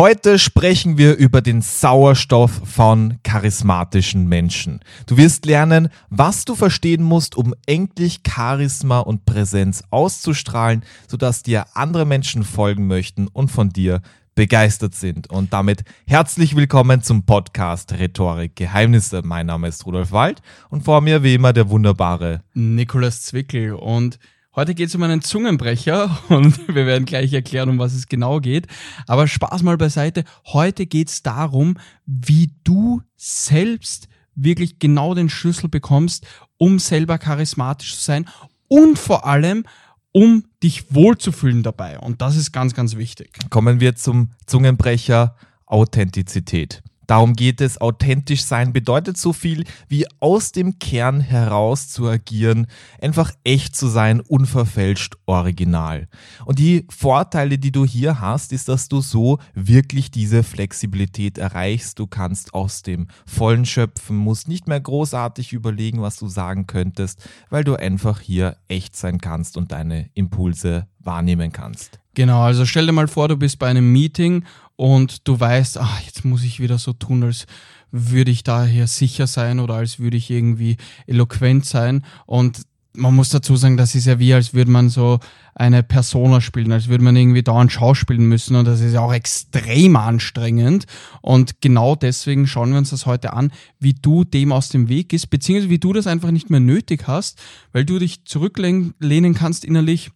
Heute sprechen wir über den Sauerstoff von charismatischen Menschen. Du wirst lernen, was du verstehen musst, um endlich Charisma und Präsenz auszustrahlen, sodass dir andere Menschen folgen möchten und von dir begeistert sind. Und damit herzlich willkommen zum Podcast Rhetorik Geheimnisse. Mein Name ist Rudolf Wald und vor mir wie immer der wunderbare Nikolas Zwickel und Heute geht es um einen Zungenbrecher und wir werden gleich erklären, um was es genau geht. Aber Spaß mal beiseite. Heute geht es darum, wie du selbst wirklich genau den Schlüssel bekommst, um selber charismatisch zu sein und vor allem, um dich wohlzufühlen dabei. Und das ist ganz, ganz wichtig. Kommen wir zum Zungenbrecher Authentizität. Darum geht es. Authentisch sein bedeutet so viel wie aus dem Kern heraus zu agieren, einfach echt zu sein, unverfälscht, original. Und die Vorteile, die du hier hast, ist, dass du so wirklich diese Flexibilität erreichst. Du kannst aus dem Vollen schöpfen, musst nicht mehr großartig überlegen, was du sagen könntest, weil du einfach hier echt sein kannst und deine Impulse wahrnehmen kannst. Genau, also stell dir mal vor, du bist bei einem Meeting und du weißt, ach, jetzt muss ich wieder so tun, als würde ich daher sicher sein oder als würde ich irgendwie eloquent sein. Und man muss dazu sagen, das ist ja wie, als würde man so eine Persona spielen, als würde man irgendwie dauernd schauspielen müssen und das ist ja auch extrem anstrengend. Und genau deswegen schauen wir uns das heute an, wie du dem aus dem Weg gehst, beziehungsweise wie du das einfach nicht mehr nötig hast, weil du dich zurücklehnen kannst innerlich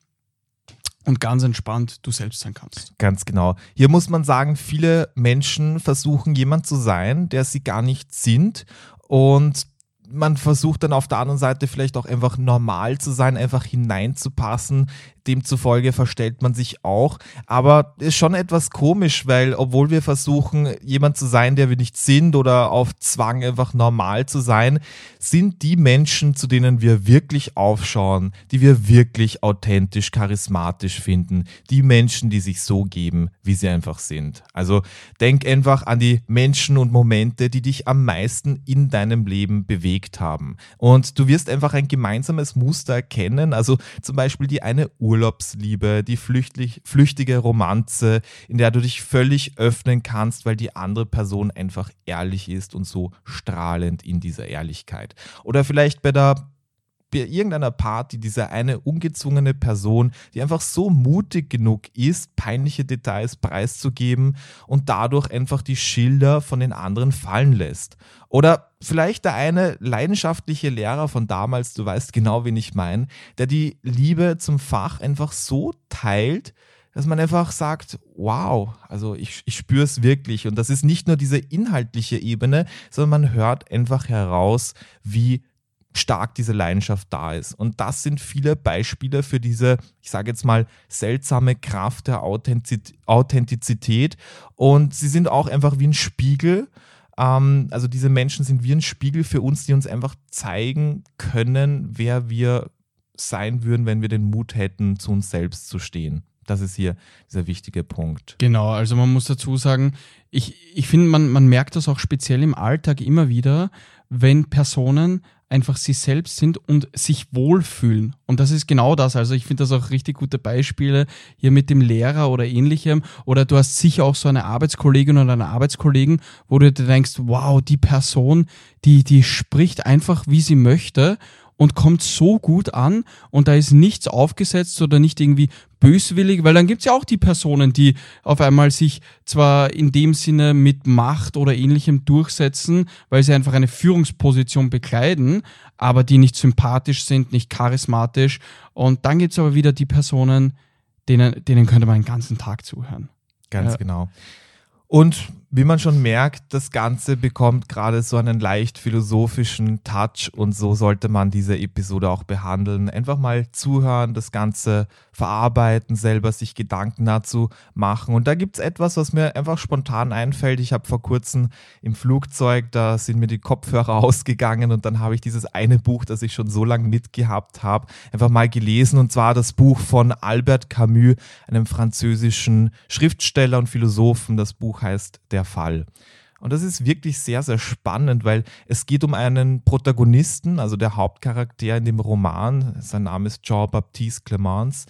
und ganz entspannt du selbst sein kannst. Ganz genau. Hier muss man sagen, viele Menschen versuchen jemand zu sein, der sie gar nicht sind und man versucht dann auf der anderen Seite vielleicht auch einfach normal zu sein, einfach hineinzupassen demzufolge verstellt man sich auch. Aber ist schon etwas komisch, weil obwohl wir versuchen, jemand zu sein, der wir nicht sind oder auf Zwang einfach normal zu sein, sind die Menschen, zu denen wir wirklich aufschauen, die wir wirklich authentisch, charismatisch finden, die Menschen, die sich so geben, wie sie einfach sind. Also denk einfach an die Menschen und Momente, die dich am meisten in deinem Leben bewegt haben. Und du wirst einfach ein gemeinsames Muster erkennen. Also zum Beispiel die eine Uhr Urlaubsliebe, die flüchtig, flüchtige Romanze, in der du dich völlig öffnen kannst, weil die andere Person einfach ehrlich ist und so strahlend in dieser Ehrlichkeit. Oder vielleicht bei der bei irgendeiner Party diese eine ungezwungene Person, die einfach so mutig genug ist, peinliche Details preiszugeben und dadurch einfach die Schilder von den anderen fallen lässt. Oder vielleicht der eine leidenschaftliche Lehrer von damals, du weißt genau, wen ich meine, der die Liebe zum Fach einfach so teilt, dass man einfach sagt, wow, also ich, ich spüre es wirklich. Und das ist nicht nur diese inhaltliche Ebene, sondern man hört einfach heraus, wie stark diese Leidenschaft da ist. Und das sind viele Beispiele für diese, ich sage jetzt mal, seltsame Kraft der Authentizität. Und sie sind auch einfach wie ein Spiegel. Ähm, also diese Menschen sind wie ein Spiegel für uns, die uns einfach zeigen können, wer wir sein würden, wenn wir den Mut hätten, zu uns selbst zu stehen. Das ist hier dieser wichtige Punkt. Genau, also man muss dazu sagen, ich, ich finde, man, man merkt das auch speziell im Alltag immer wieder, wenn Personen einfach sie selbst sind und sich wohlfühlen. Und das ist genau das. Also ich finde das auch richtig gute Beispiele hier mit dem Lehrer oder ähnlichem. Oder du hast sicher auch so eine Arbeitskollegin oder einen Arbeitskollegen, wo du dir denkst, wow, die Person, die, die spricht einfach, wie sie möchte und kommt so gut an und da ist nichts aufgesetzt oder nicht irgendwie böswillig, weil dann gibt's ja auch die Personen, die auf einmal sich zwar in dem Sinne mit Macht oder ähnlichem durchsetzen, weil sie einfach eine Führungsposition bekleiden, aber die nicht sympathisch sind, nicht charismatisch. Und dann gibt's aber wieder die Personen, denen, denen könnte man den ganzen Tag zuhören. Ganz ja. genau. Und wie man schon merkt, das Ganze bekommt gerade so einen leicht philosophischen Touch und so sollte man diese Episode auch behandeln. Einfach mal zuhören, das Ganze verarbeiten, selber sich Gedanken dazu machen. Und da gibt es etwas, was mir einfach spontan einfällt. Ich habe vor kurzem im Flugzeug, da sind mir die Kopfhörer ausgegangen und dann habe ich dieses eine Buch, das ich schon so lange mitgehabt habe, einfach mal gelesen. Und zwar das Buch von Albert Camus, einem französischen Schriftsteller und Philosophen. Das Buch heißt Der Fall. Und das ist wirklich sehr, sehr spannend, weil es geht um einen Protagonisten, also der Hauptcharakter in dem Roman. Sein Name ist Jean-Baptiste Clemens.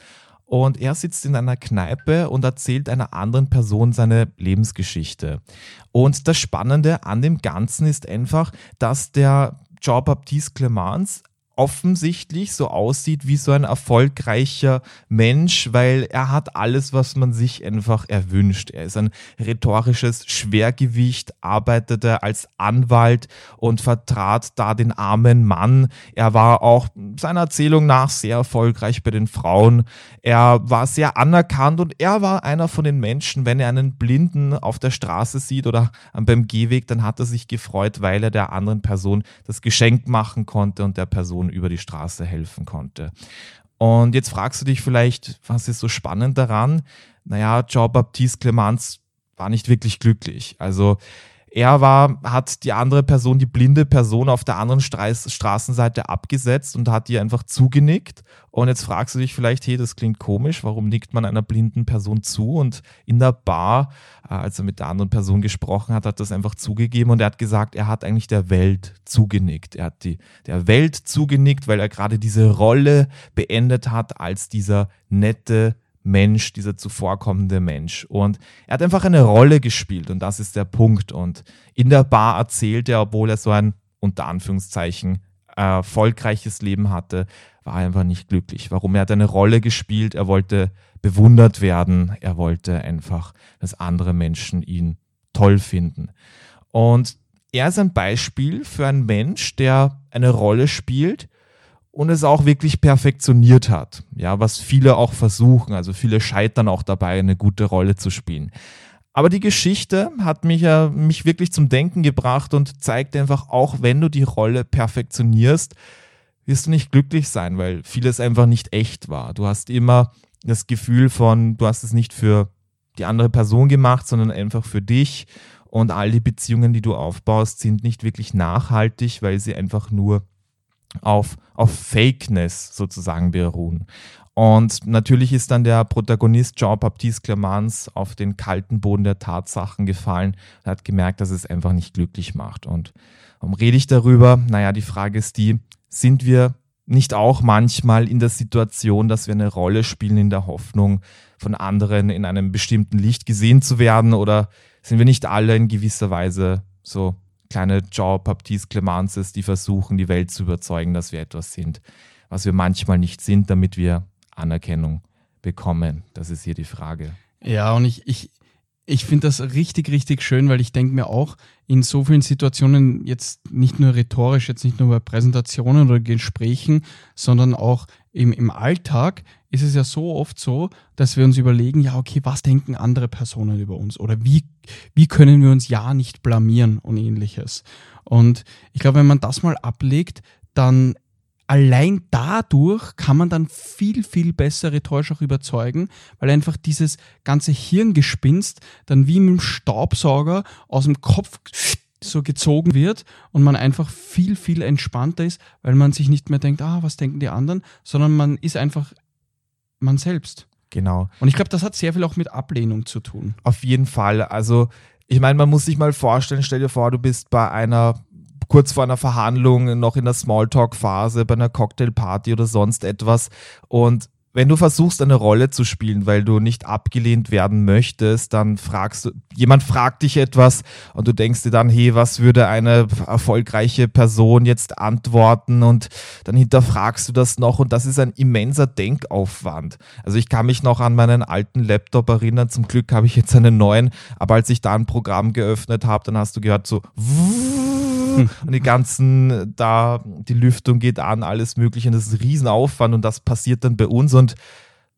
Und er sitzt in einer Kneipe und erzählt einer anderen Person seine Lebensgeschichte. Und das Spannende an dem Ganzen ist einfach, dass der Jean-Baptiste Clemens offensichtlich so aussieht wie so ein erfolgreicher Mensch, weil er hat alles, was man sich einfach erwünscht. Er ist ein rhetorisches Schwergewicht, arbeitete als Anwalt und vertrat da den armen Mann. Er war auch seiner Erzählung nach sehr erfolgreich bei den Frauen. Er war sehr anerkannt und er war einer von den Menschen, wenn er einen Blinden auf der Straße sieht oder beim Gehweg, dann hat er sich gefreut, weil er der anderen Person das Geschenk machen konnte und der Person Person über die Straße helfen konnte. Und jetzt fragst du dich vielleicht, was ist so spannend daran? Naja, Jean-Baptiste Clemens war nicht wirklich glücklich. Also er war, hat die andere Person, die blinde Person auf der anderen Straß, Straßenseite abgesetzt und hat ihr einfach zugenickt. Und jetzt fragst du dich vielleicht, hey, das klingt komisch, warum nickt man einer blinden Person zu? Und in der Bar, äh, als er mit der anderen Person gesprochen hat, hat das einfach zugegeben und er hat gesagt, er hat eigentlich der Welt zugenickt. Er hat die, der Welt zugenickt, weil er gerade diese Rolle beendet hat als dieser nette, Mensch, dieser zuvorkommende Mensch. Und er hat einfach eine Rolle gespielt und das ist der Punkt. Und in der Bar erzählt er, obwohl er so ein unter Anführungszeichen erfolgreiches Leben hatte, war er einfach nicht glücklich. Warum? Er hat eine Rolle gespielt, er wollte bewundert werden, er wollte einfach, dass andere Menschen ihn toll finden. Und er ist ein Beispiel für einen Mensch, der eine Rolle spielt, und es auch wirklich perfektioniert hat. Ja, was viele auch versuchen. Also viele scheitern auch dabei, eine gute Rolle zu spielen. Aber die Geschichte hat mich ja mich wirklich zum Denken gebracht und zeigt einfach auch, wenn du die Rolle perfektionierst, wirst du nicht glücklich sein, weil vieles einfach nicht echt war. Du hast immer das Gefühl von, du hast es nicht für die andere Person gemacht, sondern einfach für dich. Und all die Beziehungen, die du aufbaust, sind nicht wirklich nachhaltig, weil sie einfach nur auf, auf Fakeness sozusagen beruhen. Und natürlich ist dann der Protagonist Jean-Baptiste Clemens auf den kalten Boden der Tatsachen gefallen und hat gemerkt, dass es einfach nicht glücklich macht. Und warum rede ich darüber? Naja, die Frage ist die, sind wir nicht auch manchmal in der Situation, dass wir eine Rolle spielen in der Hoffnung, von anderen in einem bestimmten Licht gesehen zu werden? Oder sind wir nicht alle in gewisser Weise so kleine Jean-Baptiste Clemences, die versuchen, die Welt zu überzeugen, dass wir etwas sind, was wir manchmal nicht sind, damit wir Anerkennung bekommen. Das ist hier die Frage. Ja, und ich, ich, ich finde das richtig, richtig schön, weil ich denke mir auch in so vielen Situationen, jetzt nicht nur rhetorisch, jetzt nicht nur bei Präsentationen oder Gesprächen, sondern auch im, im Alltag, ist es ja so oft so, dass wir uns überlegen, ja, okay, was denken andere Personen über uns? Oder wie, wie können wir uns ja nicht blamieren und ähnliches? Und ich glaube, wenn man das mal ablegt, dann allein dadurch kann man dann viel, viel besser rhetorisch auch überzeugen, weil einfach dieses ganze Hirngespinst dann wie mit dem Staubsauger aus dem Kopf so gezogen wird und man einfach viel, viel entspannter ist, weil man sich nicht mehr denkt, ah, was denken die anderen, sondern man ist einfach man selbst. Genau. Und ich glaube, das hat sehr viel auch mit Ablehnung zu tun. Auf jeden Fall. Also, ich meine, man muss sich mal vorstellen, stell dir vor, du bist bei einer kurz vor einer Verhandlung, noch in der Smalltalk-Phase, bei einer Cocktailparty oder sonst etwas und wenn du versuchst, eine Rolle zu spielen, weil du nicht abgelehnt werden möchtest, dann fragst du, jemand fragt dich etwas und du denkst dir dann, hey, was würde eine erfolgreiche Person jetzt antworten? Und dann hinterfragst du das noch und das ist ein immenser Denkaufwand. Also ich kann mich noch an meinen alten Laptop erinnern, zum Glück habe ich jetzt einen neuen, aber als ich da ein Programm geöffnet habe, dann hast du gehört so, und die ganzen, da, die Lüftung geht an, alles Mögliche. Und das ist ein Riesenaufwand und das passiert dann bei uns und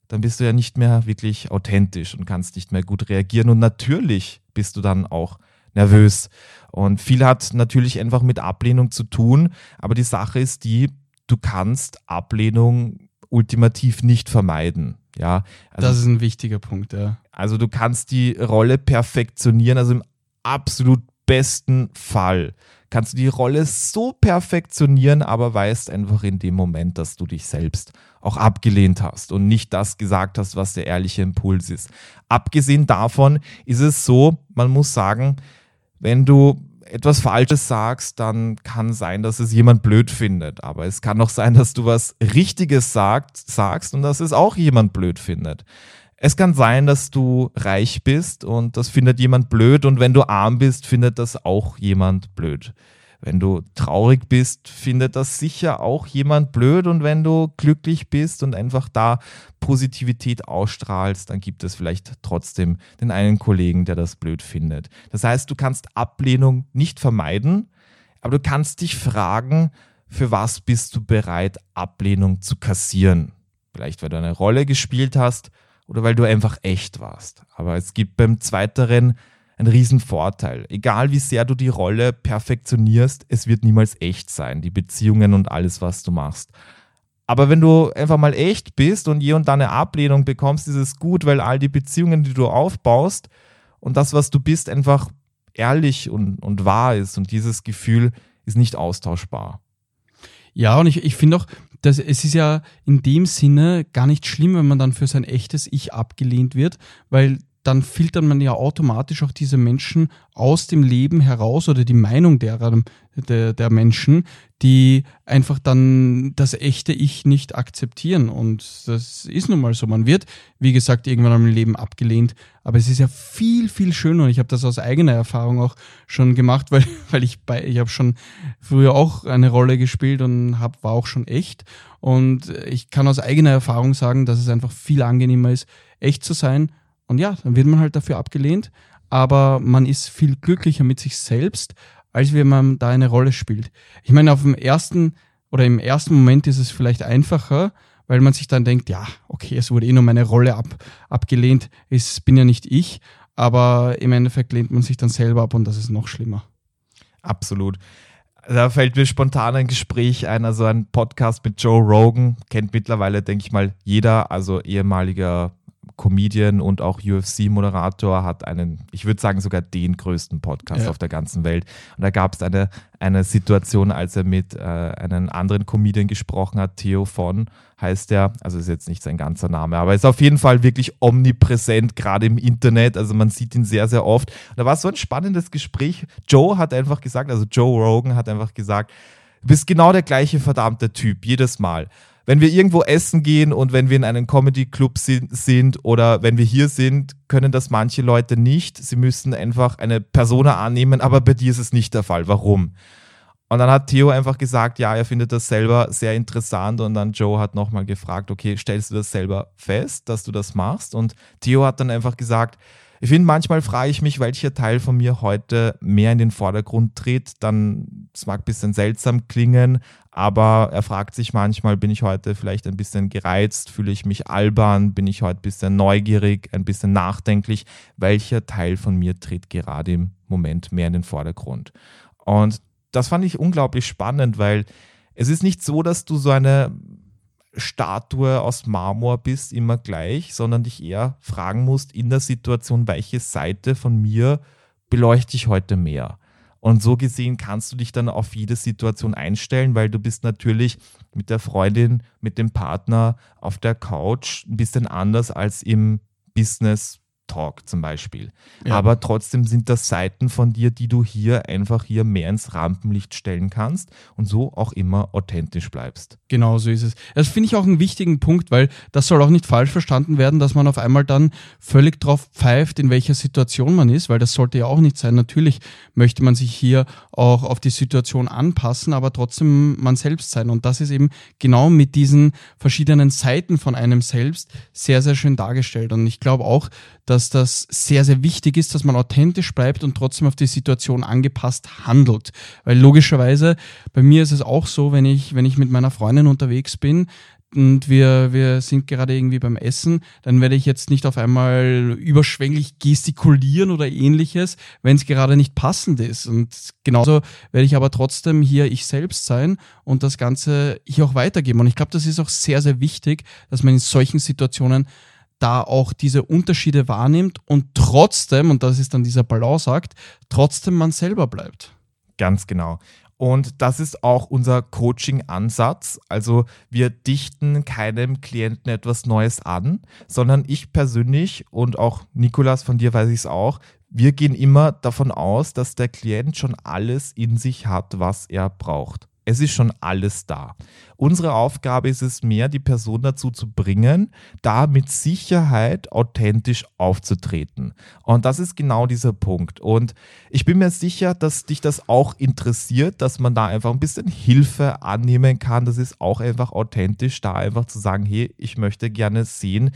dann bist du ja nicht mehr wirklich authentisch und kannst nicht mehr gut reagieren. Und natürlich bist du dann auch nervös. Und viel hat natürlich einfach mit Ablehnung zu tun. Aber die Sache ist die, du kannst Ablehnung ultimativ nicht vermeiden. Ja, also, das ist ein wichtiger Punkt, ja. Also du kannst die Rolle perfektionieren, also im absolut besten Fall kannst du die Rolle so perfektionieren, aber weißt einfach in dem Moment, dass du dich selbst auch abgelehnt hast und nicht das gesagt hast, was der ehrliche Impuls ist. Abgesehen davon ist es so, man muss sagen, wenn du etwas Falsches sagst, dann kann sein, dass es jemand blöd findet. Aber es kann auch sein, dass du was Richtiges sagt, sagst und dass es auch jemand blöd findet. Es kann sein, dass du reich bist und das findet jemand blöd und wenn du arm bist, findet das auch jemand blöd. Wenn du traurig bist, findet das sicher auch jemand blöd. Und wenn du glücklich bist und einfach da Positivität ausstrahlst, dann gibt es vielleicht trotzdem den einen Kollegen, der das blöd findet. Das heißt, du kannst Ablehnung nicht vermeiden, aber du kannst dich fragen, für was bist du bereit, Ablehnung zu kassieren? Vielleicht, weil du eine Rolle gespielt hast oder weil du einfach echt warst. Aber es gibt beim Zweiteren ein Riesenvorteil. Egal wie sehr du die Rolle perfektionierst, es wird niemals echt sein, die Beziehungen und alles, was du machst. Aber wenn du einfach mal echt bist und je und dann eine Ablehnung bekommst, ist es gut, weil all die Beziehungen, die du aufbaust und das, was du bist, einfach ehrlich und, und wahr ist. Und dieses Gefühl ist nicht austauschbar. Ja, und ich, ich finde auch, dass es ist ja in dem Sinne gar nicht schlimm, wenn man dann für sein echtes Ich abgelehnt wird, weil dann filtert man ja automatisch auch diese Menschen aus dem Leben heraus oder die Meinung derer, der, der Menschen, die einfach dann das echte Ich nicht akzeptieren. Und das ist nun mal so. Man wird, wie gesagt, irgendwann im Leben abgelehnt. Aber es ist ja viel, viel schöner. Und ich habe das aus eigener Erfahrung auch schon gemacht, weil, weil ich bei, ich habe schon früher auch eine Rolle gespielt und hab, war auch schon echt. Und ich kann aus eigener Erfahrung sagen, dass es einfach viel angenehmer ist, echt zu sein und ja, dann wird man halt dafür abgelehnt, aber man ist viel glücklicher mit sich selbst, als wenn man da eine Rolle spielt. Ich meine, auf dem ersten oder im ersten Moment ist es vielleicht einfacher, weil man sich dann denkt, ja, okay, es wurde eh nur meine Rolle ab, abgelehnt, es bin ja nicht ich, aber im Endeffekt lehnt man sich dann selber ab und das ist noch schlimmer. Absolut. Da fällt mir spontan ein Gespräch ein, also ein Podcast mit Joe Rogan, kennt mittlerweile, denke ich mal, jeder, also ehemaliger Comedian und auch UFC-Moderator, hat einen, ich würde sagen, sogar den größten Podcast ja. auf der ganzen Welt. Und da gab es eine, eine Situation, als er mit äh, einem anderen Comedian gesprochen hat, Theo von heißt er, also ist jetzt nicht sein ganzer Name, aber ist auf jeden Fall wirklich omnipräsent, gerade im Internet, also man sieht ihn sehr, sehr oft. Und da war so ein spannendes Gespräch. Joe hat einfach gesagt, also Joe Rogan hat einfach gesagt, du bist genau der gleiche verdammte Typ, jedes Mal wenn wir irgendwo essen gehen und wenn wir in einem Comedy-Club sind oder wenn wir hier sind, können das manche Leute nicht. Sie müssen einfach eine Persona annehmen, aber bei dir ist es nicht der Fall. Warum? Und dann hat Theo einfach gesagt, ja, er findet das selber sehr interessant. Und dann Joe hat nochmal gefragt, okay, stellst du das selber fest, dass du das machst? Und Theo hat dann einfach gesagt, ich finde, manchmal frage ich mich, welcher Teil von mir heute mehr in den Vordergrund tritt. Dann, es mag ein bisschen seltsam klingen, aber er fragt sich manchmal, bin ich heute vielleicht ein bisschen gereizt, fühle ich mich albern, bin ich heute ein bisschen neugierig, ein bisschen nachdenklich, welcher Teil von mir tritt gerade im Moment mehr in den Vordergrund. Und das fand ich unglaublich spannend, weil es ist nicht so, dass du so eine Statue aus Marmor bist, immer gleich, sondern dich eher fragen musst in der Situation, welche Seite von mir beleuchte ich heute mehr. Und so gesehen kannst du dich dann auf jede Situation einstellen, weil du bist natürlich mit der Freundin, mit dem Partner auf der Couch ein bisschen anders als im Business Talk zum Beispiel. Ja. Aber trotzdem sind das Seiten von dir, die du hier einfach hier mehr ins Rampenlicht stellen kannst und so auch immer authentisch bleibst. Genau so ist es. Das finde ich auch einen wichtigen Punkt, weil das soll auch nicht falsch verstanden werden, dass man auf einmal dann völlig drauf pfeift, in welcher Situation man ist, weil das sollte ja auch nicht sein. Natürlich möchte man sich hier auch auf die Situation anpassen, aber trotzdem man selbst sein. Und das ist eben genau mit diesen verschiedenen Seiten von einem selbst sehr, sehr schön dargestellt. Und ich glaube auch, dass das sehr, sehr wichtig ist, dass man authentisch bleibt und trotzdem auf die Situation angepasst handelt. Weil logischerweise, bei mir ist es auch so, wenn ich, wenn ich mit meiner Freundin unterwegs bin, und wir, wir sind gerade irgendwie beim Essen, dann werde ich jetzt nicht auf einmal überschwänglich gestikulieren oder ähnliches, wenn es gerade nicht passend ist. Und genauso werde ich aber trotzdem hier ich selbst sein und das Ganze hier auch weitergeben. Und ich glaube, das ist auch sehr, sehr wichtig, dass man in solchen Situationen da auch diese Unterschiede wahrnimmt und trotzdem, und das ist dann dieser Balanceakt, trotzdem man selber bleibt. Ganz genau. Und das ist auch unser Coaching-Ansatz. Also wir dichten keinem Klienten etwas Neues an, sondern ich persönlich und auch Nikolas, von dir weiß ich es auch, wir gehen immer davon aus, dass der Klient schon alles in sich hat, was er braucht. Es ist schon alles da. Unsere Aufgabe ist es mehr, die Person dazu zu bringen, da mit Sicherheit authentisch aufzutreten. Und das ist genau dieser Punkt. Und ich bin mir sicher, dass dich das auch interessiert, dass man da einfach ein bisschen Hilfe annehmen kann. Das ist auch einfach authentisch, da einfach zu sagen, hey, ich möchte gerne sehen,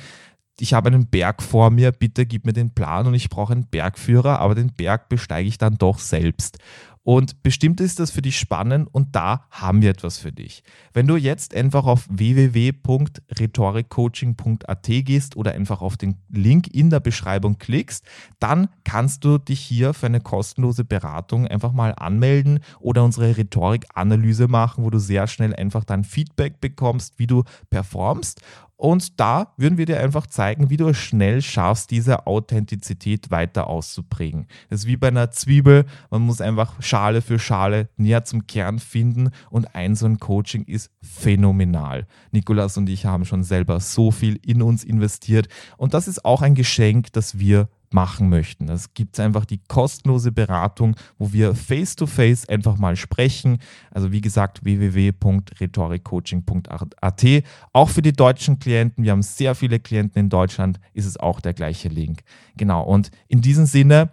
ich habe einen Berg vor mir, bitte gib mir den Plan und ich brauche einen Bergführer, aber den Berg besteige ich dann doch selbst. Und bestimmt ist das für dich spannend und da haben wir etwas für dich. Wenn du jetzt einfach auf www.rhetorikcoaching.at gehst oder einfach auf den Link in der Beschreibung klickst, dann kannst du dich hier für eine kostenlose Beratung einfach mal anmelden oder unsere Rhetorikanalyse machen, wo du sehr schnell einfach dein Feedback bekommst, wie du performst. Und da würden wir dir einfach zeigen, wie du es schnell schaffst, diese Authentizität weiter auszuprägen. Das ist wie bei einer Zwiebel. Man muss einfach Schale für Schale näher zum Kern finden und ein so ein Coaching ist phänomenal. Nikolas und ich haben schon selber so viel in uns investiert und das ist auch ein Geschenk, das wir machen möchten. Es gibt einfach die kostenlose Beratung, wo wir face-to-face -face einfach mal sprechen. Also wie gesagt, www.rhetorikcoaching.at. Auch für die deutschen Klienten, wir haben sehr viele Klienten in Deutschland, ist es auch der gleiche Link. Genau, und in diesem Sinne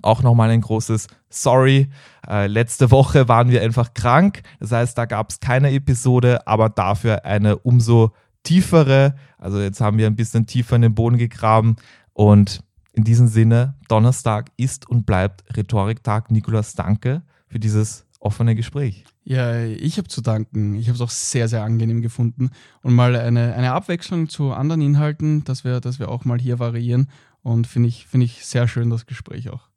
auch nochmal ein großes Sorry. Äh, letzte Woche waren wir einfach krank. Das heißt, da gab es keine Episode, aber dafür eine umso tiefere. Also jetzt haben wir ein bisschen tiefer in den Boden gegraben und in diesem Sinne, Donnerstag ist und bleibt Rhetoriktag. Nikolas, danke für dieses offene Gespräch. Ja, ich habe zu danken. Ich habe es auch sehr, sehr angenehm gefunden. Und mal eine, eine Abwechslung zu anderen Inhalten, dass wir, dass wir auch mal hier variieren. Und finde ich, find ich sehr schön, das Gespräch auch.